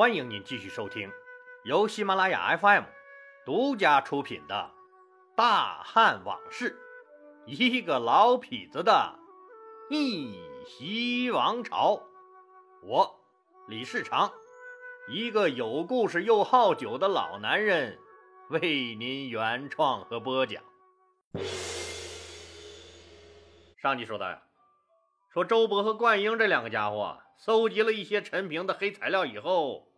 欢迎您继续收听由喜马拉雅 FM 独家出品的《大汉往事》，一个老痞子的逆袭王朝。我李世长，一个有故事又好酒的老男人，为您原创和播讲。上集说到呀，说周勃和灌婴这两个家伙搜集了一些陈平的黑材料以后，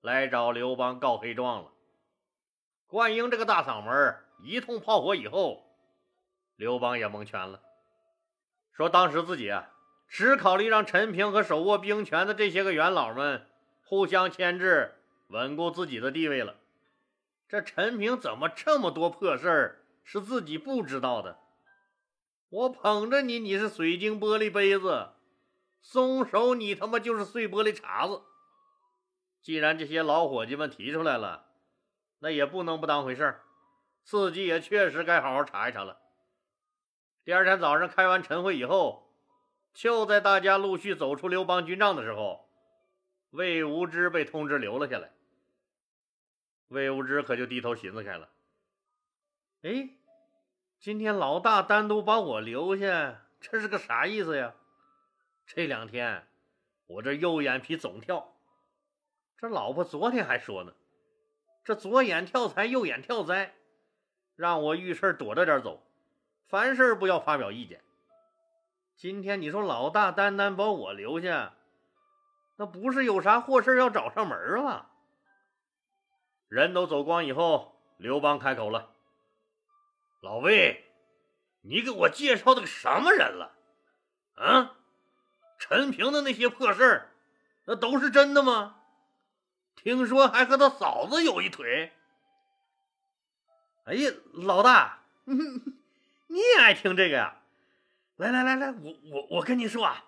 来找刘邦告黑状了。灌婴这个大嗓门一通炮火以后，刘邦也蒙圈了，说当时自己啊，只考虑让陈平和手握兵权的这些个元老们互相牵制，稳固自己的地位了。这陈平怎么这么多破事儿是自己不知道的？我捧着你，你是水晶玻璃杯子；松手，你他妈就是碎玻璃碴子。既然这些老伙计们提出来了，那也不能不当回事儿，自己也确实该好好查一查了。第二天早上开完晨会以后，就在大家陆续走出刘邦军帐的时候，魏无知被通知留了下来。魏无知可就低头寻思开了，哎。今天老大单独把我留下，这是个啥意思呀？这两天我这右眼皮总跳，这老婆昨天还说呢，这左眼跳财，右眼跳灾，让我遇事躲着点走，凡事不要发表意见。今天你说老大单单把我留下，那不是有啥祸事要找上门了？人都走光以后，刘邦开口了。老魏，你给我介绍的个什么人了？啊，陈平的那些破事儿，那都是真的吗？听说还和他嫂子有一腿。哎呀，老大，你也爱听这个呀？来来来来，我我我跟你说啊，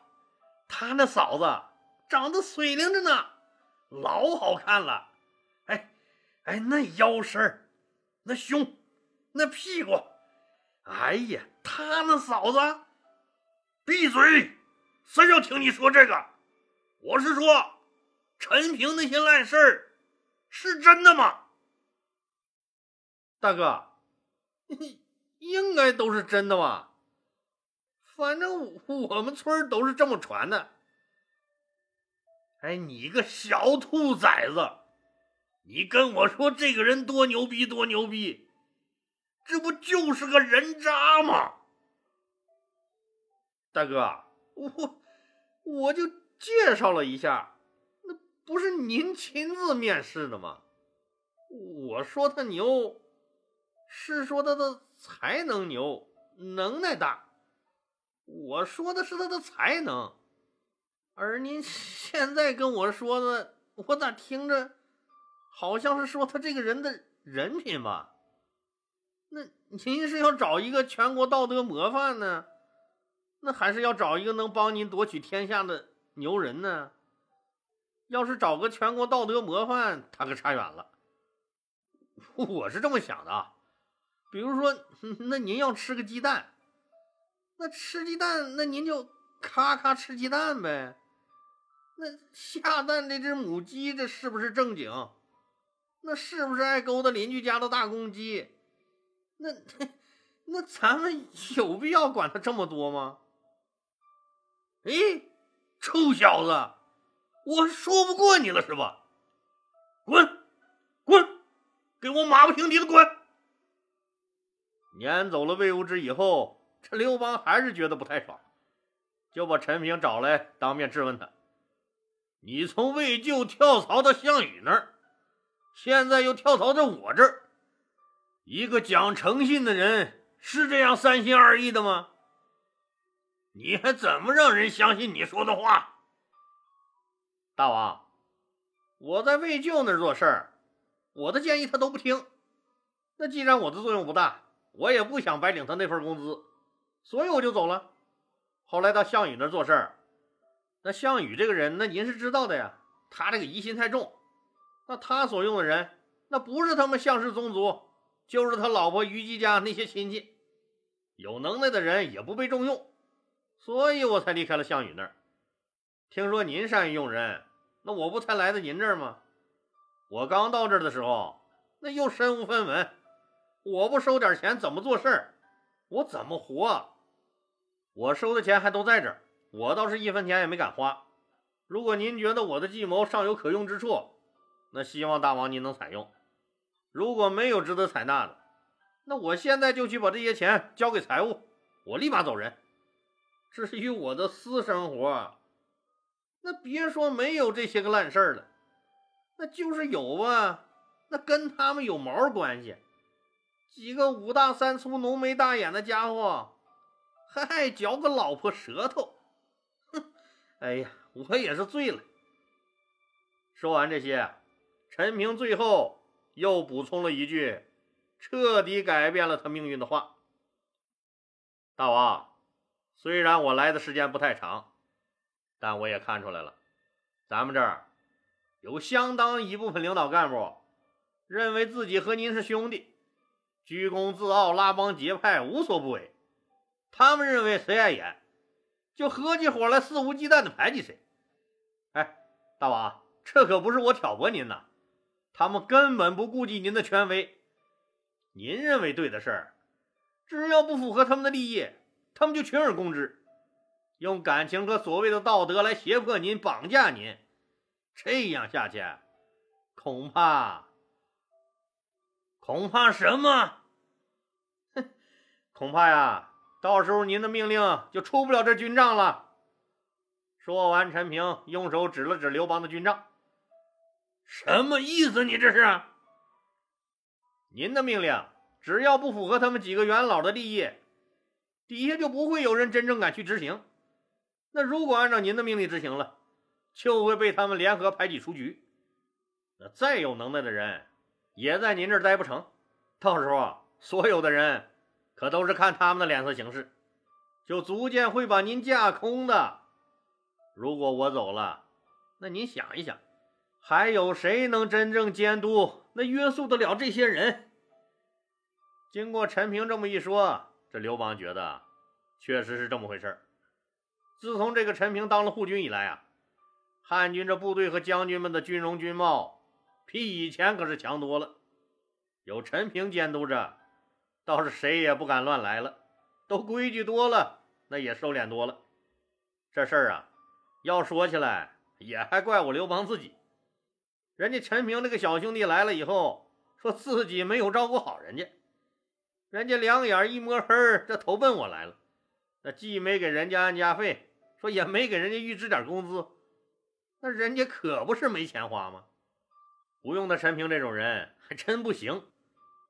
他那嫂子长得水灵着呢，老好看了。哎哎，那腰身儿，那胸。那屁股，哎呀，他那嫂子，闭嘴！谁要听你说这个？我是说，陈平那些烂事儿是真的吗？大哥，应该都是真的吧？反正我们村都是这么传的。哎，你个小兔崽子，你跟我说这个人多牛逼，多牛逼！这不就是个人渣吗？大哥，我我就介绍了一下，不是您亲自面试的吗？我说他牛，是说他的才能牛，能耐大。我说的是他的才能，而您现在跟我说的，我咋听着好像是说他这个人的人品吧？那您是要找一个全国道德模范呢，那还是要找一个能帮您夺取天下的牛人呢？要是找个全国道德模范，他可差远了。我是这么想的啊，比如说，那您要吃个鸡蛋，那吃鸡蛋，那您就咔咔吃鸡蛋呗。那下蛋这只母鸡，这是不是正经？那是不是爱勾搭邻居家的大公鸡？那 那咱们有必要管他这么多吗？哎，臭小子，我说不过你了是吧？滚，滚，给我马不停蹄的滚！撵走了魏无知以后，这刘邦还是觉得不太爽，就把陈平找来，当面质问他：“你从魏咎跳槽到项羽那儿，现在又跳槽到我这儿。”一个讲诚信的人是这样三心二意的吗？你还怎么让人相信你说的话？大王，我在魏咎那儿做事儿，我的建议他都不听。那既然我的作用不大，我也不想白领他那份工资，所以我就走了。后来到项羽那儿做事儿，那项羽这个人，那您是知道的呀，他这个疑心太重。那他所用的人，那不是他们项氏宗族。就是他老婆虞姬家那些亲戚，有能耐的人也不被重用，所以我才离开了项羽那儿。听说您善于用人，那我不才来到您这儿吗？我刚到这儿的时候，那又身无分文，我不收点钱怎么做事儿？我怎么活？我收的钱还都在这儿，我倒是一分钱也没敢花。如果您觉得我的计谋尚有可用之处，那希望大王您能采用。如果没有值得采纳的，那我现在就去把这些钱交给财务，我立马走人。至于我的私生活，那别说没有这些个烂事儿了，那就是有啊，那跟他们有毛关系？几个五大三粗、浓眉大眼的家伙，还爱嚼个老婆舌头，哼！哎呀，我也是醉了。说完这些，陈平最后又补充了一句，彻底改变了他命运的话：“大王，虽然我来的时间不太长。”但我也看出来了，咱们这儿有相当一部分领导干部认为自己和您是兄弟，居功自傲、拉帮结派、无所不为。他们认为谁碍眼，就合起伙来肆无忌惮的排挤谁。哎，大王，这可不是我挑拨您呐，他们根本不顾及您的权威。您认为对的事儿，只要不符合他们的利益，他们就群而攻之。用感情和所谓的道德来胁迫您、绑架您，这样下去，恐怕恐怕什么？哼，恐怕呀，到时候您的命令就出不了这军帐了。说完，陈平用手指了指刘邦的军帐，什么意思？你这是？您的命令只要不符合他们几个元老的利益，底下就不会有人真正敢去执行。那如果按照您的命令执行了，就会被他们联合排挤出局。那再有能耐的人，也在您这儿待不成。到时候，所有的人可都是看他们的脸色行事，就逐渐会把您架空的。如果我走了，那您想一想，还有谁能真正监督、那约束得了这些人？经过陈平这么一说，这刘邦觉得确实是这么回事儿。自从这个陈平当了护军以来啊，汉军这部队和将军们的军容军貌比以前可是强多了。有陈平监督着，倒是谁也不敢乱来了，都规矩多了，那也收敛多了。这事儿啊，要说起来也还怪我刘邦自己。人家陈平那个小兄弟来了以后，说自己没有照顾好人家，人家两眼一摸黑，这投奔我来了，那既没给人家安家费。说也没给人家预支点工资，那人家可不是没钱花吗？不用的陈平这种人还真不行，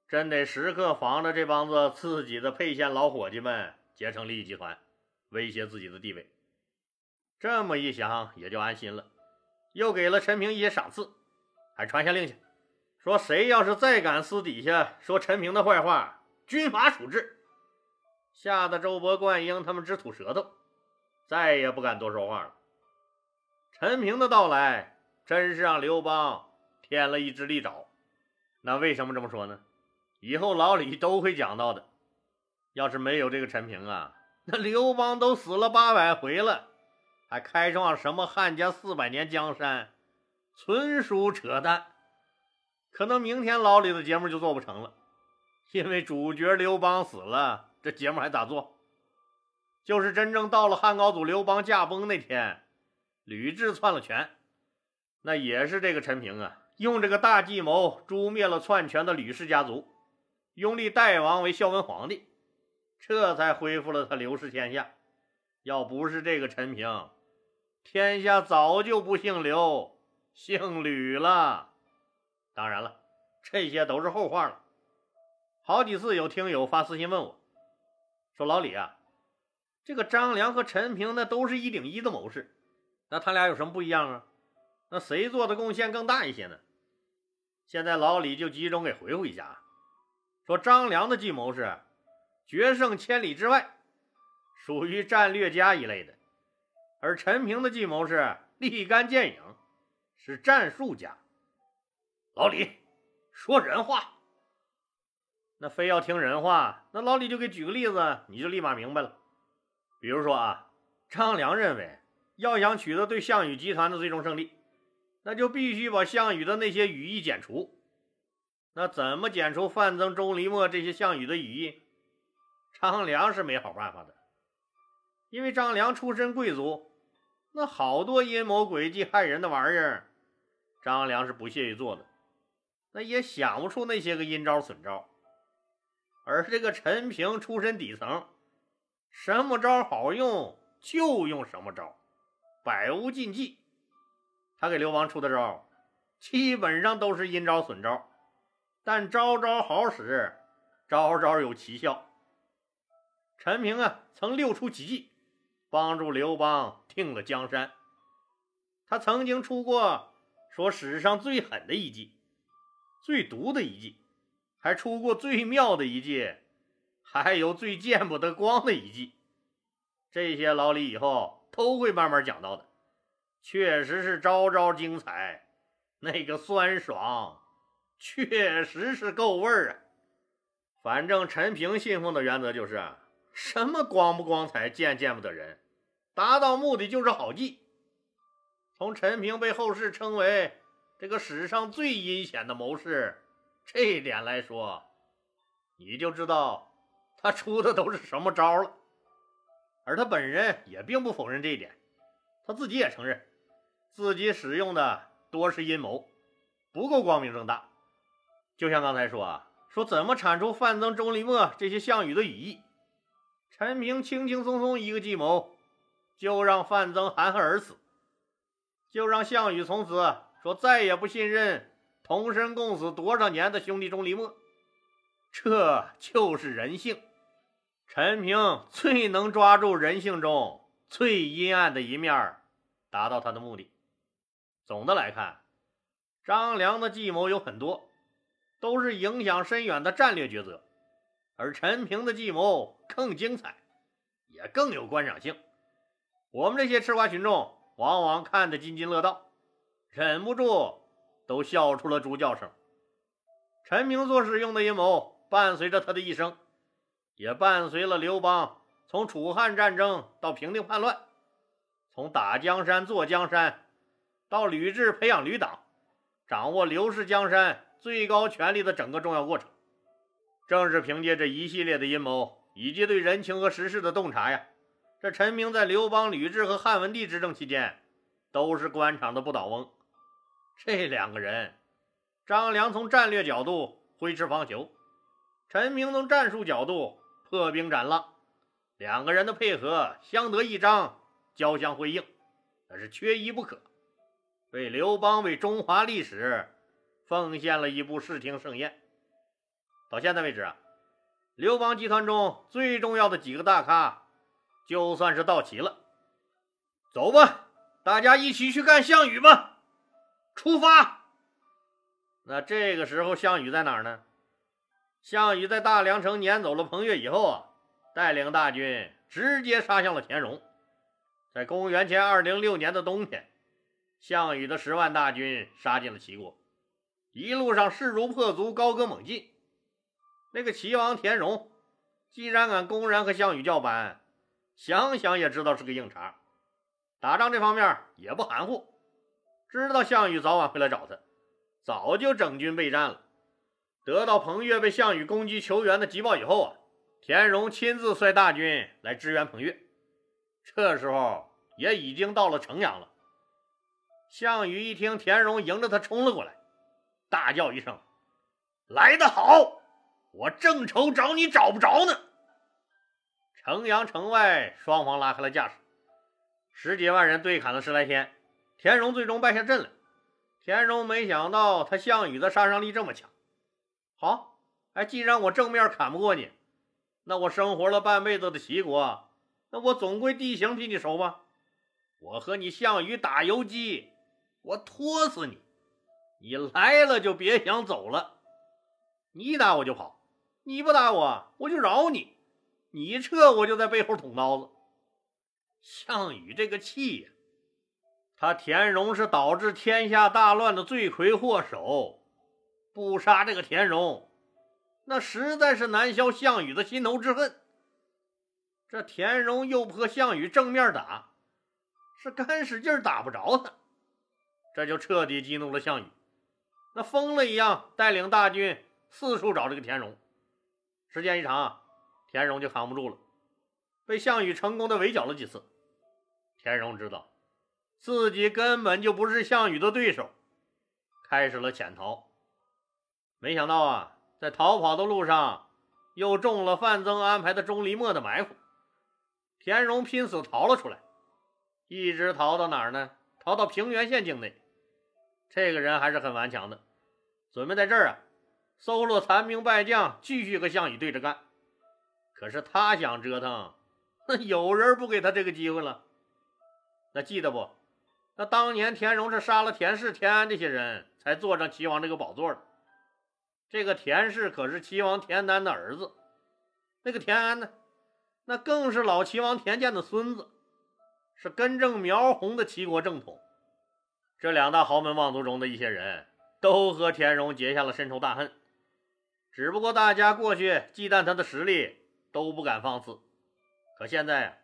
真得时刻防着这帮子自己的沛县老伙计们结成利益集团，威胁自己的地位。这么一想也就安心了，又给了陈平一些赏赐，还传下令去，说谁要是再敢私底下说陈平的坏话，军法处置。吓得周勃、灌婴他们直吐舌头。再也不敢多说话了。陈平的到来真是让刘邦添了一只利爪。那为什么这么说呢？以后老李都会讲到的。要是没有这个陈平啊，那刘邦都死了八百回了，还开创什么汉家四百年江山，纯属扯淡。可能明天老李的节目就做不成了，因为主角刘邦死了，这节目还咋做？就是真正到了汉高祖刘邦驾崩那天，吕雉篡了权，那也是这个陈平啊，用这个大计谋诛灭了篡权的吕氏家族，拥立代王为孝文皇帝，这才恢复了他刘氏天下。要不是这个陈平，天下早就不姓刘，姓吕了。当然了，这些都是后话了。好几次有听友发私信问我，说老李啊。这个张良和陈平那都是一顶一的谋士，那他俩有什么不一样啊？那谁做的贡献更大一些呢？现在老李就集中给回复一下，说张良的计谋是决胜千里之外，属于战略家一类的；而陈平的计谋是立竿见影，是战术家。老李说人话，那非要听人话，那老李就给举个例子，你就立马明白了。比如说啊，张良认为要想取得对项羽集团的最终胜利，那就必须把项羽的那些羽翼剪除。那怎么剪除范增、钟离墨这些项羽的羽翼？张良是没好办法的，因为张良出身贵族，那好多阴谋诡计害人的玩意儿，张良是不屑于做的，那也想不出那些个阴招损招。而这个陈平出身底层，什么招好用就用什么招，百无禁忌。他给刘邦出的招，基本上都是阴招损招。但招招好使，招招有奇效。陈平啊，曾六出奇计，帮助刘邦定了江山。他曾经出过说史上最狠的一计，最毒的一计，还出过最妙的一计，还有最见不得光的一计。这些老李以后都会慢慢讲到的。确实是招招精彩，那个酸爽。确实是够味儿啊！反正陈平信奉的原则就是：什么光不光彩，见见不得人，达到目的就是好计。从陈平被后世称为这个史上最阴险的谋士这一点来说，你就知道他出的都是什么招了。而他本人也并不否认这一点，他自己也承认自己使用的多是阴谋，不够光明正大。就像刚才说啊，说怎么铲除范增、钟离墨这些项羽的羽翼？陈平轻轻松松一个计谋，就让范增含恨而死，就让项羽从此说再也不信任同生共死多少年的兄弟钟离墨。这就是人性。陈平最能抓住人性中最阴暗的一面，达到他的目的。总的来看，张良的计谋有很多。都是影响深远的战略抉择，而陈平的计谋更精彩，也更有观赏性。我们这些吃瓜群众往往看得津津乐道，忍不住都笑出了猪叫声。陈平做事用的阴谋，伴随着他的一生，也伴随了刘邦从楚汉战争到平定叛乱，从打江山坐江山，到吕雉培养吕党，掌握刘氏江山。最高权力的整个重要过程，正是凭借这一系列的阴谋以及对人情和时事的洞察呀，这陈平在刘邦、吕雉和汉文帝执政期间，都是官场的不倒翁。这两个人，张良从战略角度挥斥方遒，陈平从战术角度破冰斩浪，两个人的配合相得益彰，交相辉映，那是缺一不可，为刘邦为中华历史。奉献了一部视听盛宴。到现在为止啊，刘邦集团中最重要的几个大咖，就算是到齐了。走吧，大家一起去干项羽吧！出发。那这个时候，项羽在哪儿呢？项羽在大梁城撵走了彭越以后啊，带领大军直接杀向了田荣。在公元前二零六年的冬天，项羽的十万大军杀进了齐国。一路上势如破竹，高歌猛进。那个齐王田荣，既然敢公然和项羽叫板，想想也知道是个硬茬。打仗这方面也不含糊，知道项羽早晚会来找他，早就整军备战了。得到彭越被项羽攻击求援的急报以后啊，田荣亲自率大军来支援彭越。这时候也已经到了城阳了。项羽一听田荣迎着他冲了过来。大叫一声：“来得好！我正愁找你找不着呢。”城阳城外，双方拉开了架势，十几万人对砍了十来天，田荣最终败下阵来。田荣没想到他项羽的杀伤力这么强。好，哎，既然我正面砍不过你，那我生活了半辈子的齐国，那我总归地形比你熟吧？我和你项羽打游击，我拖死你！你来了就别想走了，你打我就跑，你不打我我就饶你，你一撤我就在背后捅刀子。项羽这个气呀，他田荣是导致天下大乱的罪魁祸首，不杀这个田荣，那实在是难消项羽的心头之恨。这田荣又不和项羽正面打，是干使劲打不着他。这就彻底激怒了项羽，那疯了一样带领大军四处找这个田荣。时间一长，田荣就扛不住了，被项羽成功的围剿了几次。田荣知道自己根本就不是项羽的对手，开始了潜逃。没想到啊，在逃跑的路上又中了范增安排的钟离墨的埋伏，田荣拼死逃了出来，一直逃到哪儿呢？逃到平原县境内。这个人还是很顽强的，准备在这儿啊，搜罗残兵败将，继续和项羽对着干。可是他想折腾，那有人不给他这个机会了。那记得不？那当年田荣是杀了田氏、田安这些人才坐上齐王这个宝座的。这个田氏可是齐王田丹的儿子，那个田安呢，那更是老齐王田健的孙子，是根正苗红的齐国正统。这两大豪门望族中的一些人都和田荣结下了深仇大恨，只不过大家过去忌惮他的实力，都不敢放肆。可现在啊，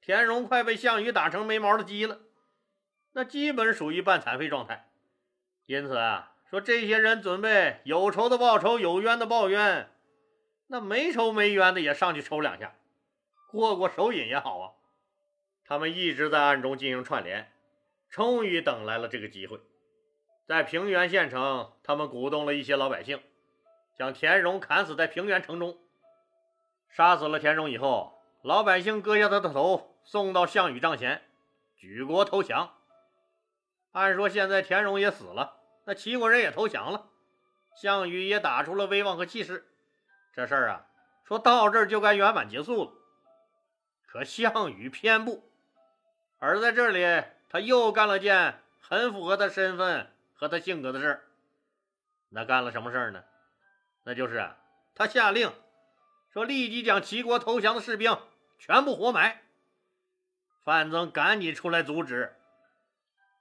田荣快被项羽打成没毛的鸡了，那基本属于半残废状态。因此啊，说这些人准备有仇的报仇，有冤的报冤，那没仇没冤的也上去抽两下，过过手瘾也好啊。他们一直在暗中进行串联。终于等来了这个机会，在平原县城，他们鼓动了一些老百姓，将田荣砍死在平原城中。杀死了田荣以后，老百姓割下他的头，送到项羽帐前，举国投降。按说现在田荣也死了，那齐国人也投降了，项羽也打出了威望和气势，这事儿啊，说到这儿就该圆满结束了。可项羽偏不，而在这里。他又干了件很符合他身份和他性格的事儿，那干了什么事儿呢？那就是，他下令说立即将齐国投降的士兵全部活埋。范增赶紧出来阻止，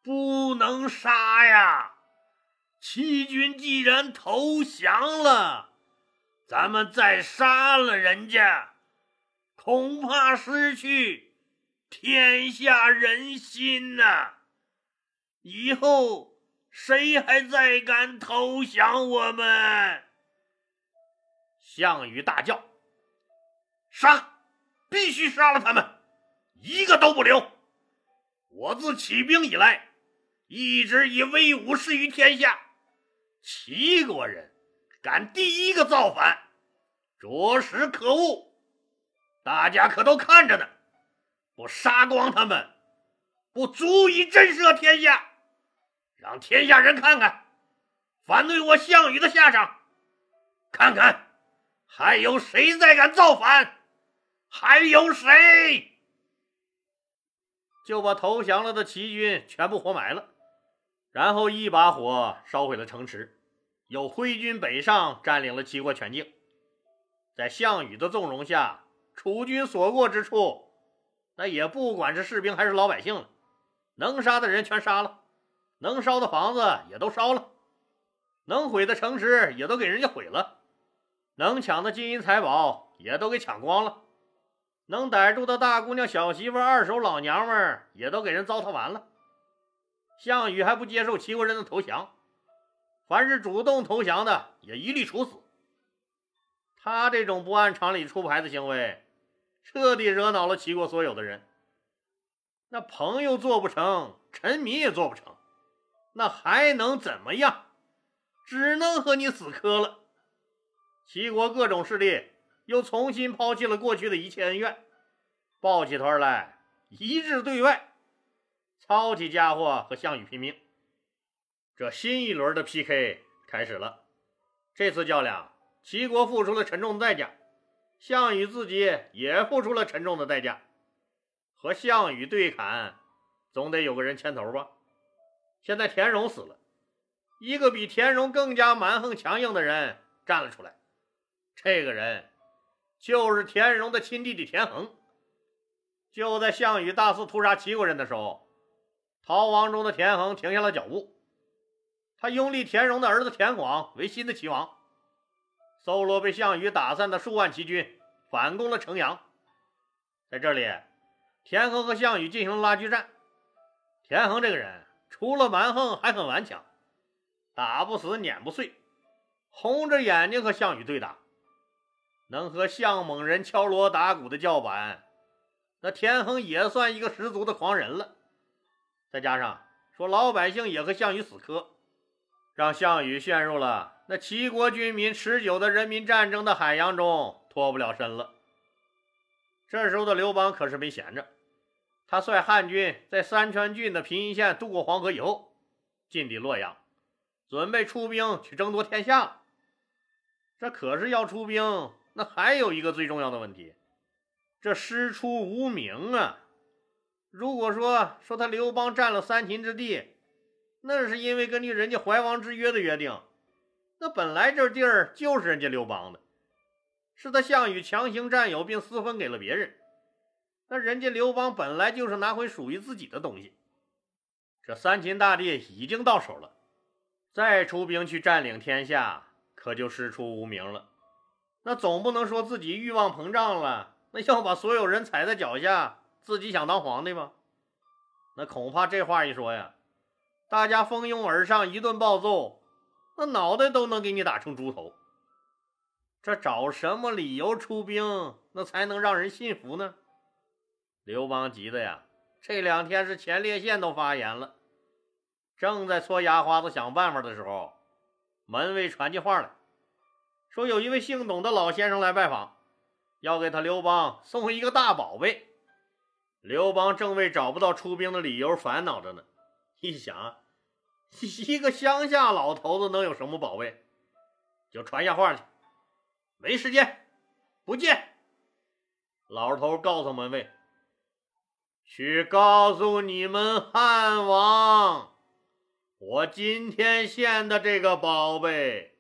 不能杀呀！齐军既然投降了，咱们再杀了人家，恐怕失去。天下人心呐！以后谁还再敢投降我们？项羽大叫：“杀！必须杀了他们，一个都不留！我自起兵以来，一直以威武示于天下。齐国人敢第一个造反，着实可恶！大家可都看着呢。”不杀光他们，不足以震慑天下，让天下人看看反对我项羽的下场，看看还有谁再敢造反，还有谁就把投降了的齐军全部活埋了，然后一把火烧毁了城池，又挥军北上，占领了齐国全境。在项羽的纵容下，楚军所过之处。那也不管是士兵还是老百姓了，能杀的人全杀了，能烧的房子也都烧了，能毁的城池也都给人家毁了，能抢的金银财宝也都给抢光了，能逮住的大姑娘、小媳妇、二手老娘们也都给人糟蹋完了。项羽还不接受齐国人的投降，凡是主动投降的也一律处死。他这种不按常理出牌的行为。彻底惹恼了齐国所有的人。那朋友做不成，臣民也做不成，那还能怎么样？只能和你死磕了。齐国各种势力又重新抛弃了过去的一切恩怨，抱起团来一致对外，操起家伙和项羽拼命。这新一轮的 PK 开始了。这次较量，齐国付出了沉重的代价。项羽自己也付出了沉重的代价，和项羽对砍，总得有个人牵头吧。现在田荣死了，一个比田荣更加蛮横强硬的人站了出来，这个人就是田荣的亲弟弟田横。就在项羽大肆屠杀齐国人的时候，逃亡中的田横停下了脚步，他拥立田荣的儿子田广为新的齐王。搜罗被项羽打散的数万齐军，反攻了城阳。在这里，田横和项羽进行了拉锯战。田横这个人除了蛮横还很顽强，打不死撵不碎，红着眼睛和项羽对打，能和项猛人敲锣打鼓的叫板，那田横也算一个十足的狂人了。再加上说老百姓也和项羽死磕，让项羽陷入了那齐国军民持久的人民战争的海洋中脱不了身了。这时候的刘邦可是没闲着。他率汉军在三川郡的平阴县渡过黄河以后，进抵洛阳，准备出兵去争夺天下。这可是要出兵，那还有一个最重要的问题，这师出无名啊！如果说说他刘邦占了三秦之地，那是因为根据人家怀王之约的约定，那本来这地儿就是人家刘邦的，是他项羽强行占有并私分给了别人。那人家刘邦本来就是拿回属于自己的东西，这三秦大地已经到手了，再出兵去占领天下，可就师出无名了。那总不能说自己欲望膨胀了，那要把所有人踩在脚下，自己想当皇帝吗？那恐怕这话一说呀，大家蜂拥而上，一顿暴揍，那脑袋都能给你打成猪头。这找什么理由出兵，那才能让人信服呢？刘邦急的呀，这两天是前列腺都发炎了。正在搓牙花子想办法的时候，门卫传进话来，说有一位姓董的老先生来拜访，要给他刘邦送一个大宝贝。刘邦正为找不到出兵的理由烦恼着呢，一想，一个乡下老头子能有什么宝贝？就传下话去，没时间，不见。老头告诉门卫。去告诉你们汉王，我今天献的这个宝贝，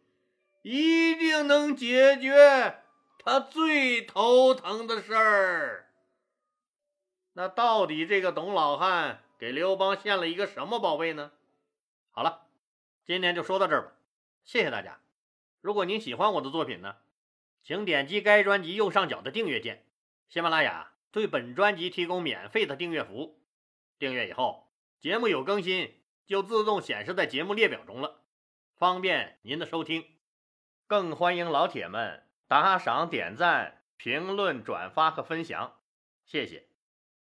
一定能解决他最头疼的事儿。那到底这个董老汉给刘邦献了一个什么宝贝呢？好了，今天就说到这儿吧，谢谢大家。如果您喜欢我的作品呢，请点击该专辑右上角的订阅键。喜马拉雅。对本专辑提供免费的订阅服务，订阅以后，节目有更新就自动显示在节目列表中了，方便您的收听。更欢迎老铁们打赏、点赞、评论、转发和分享，谢谢。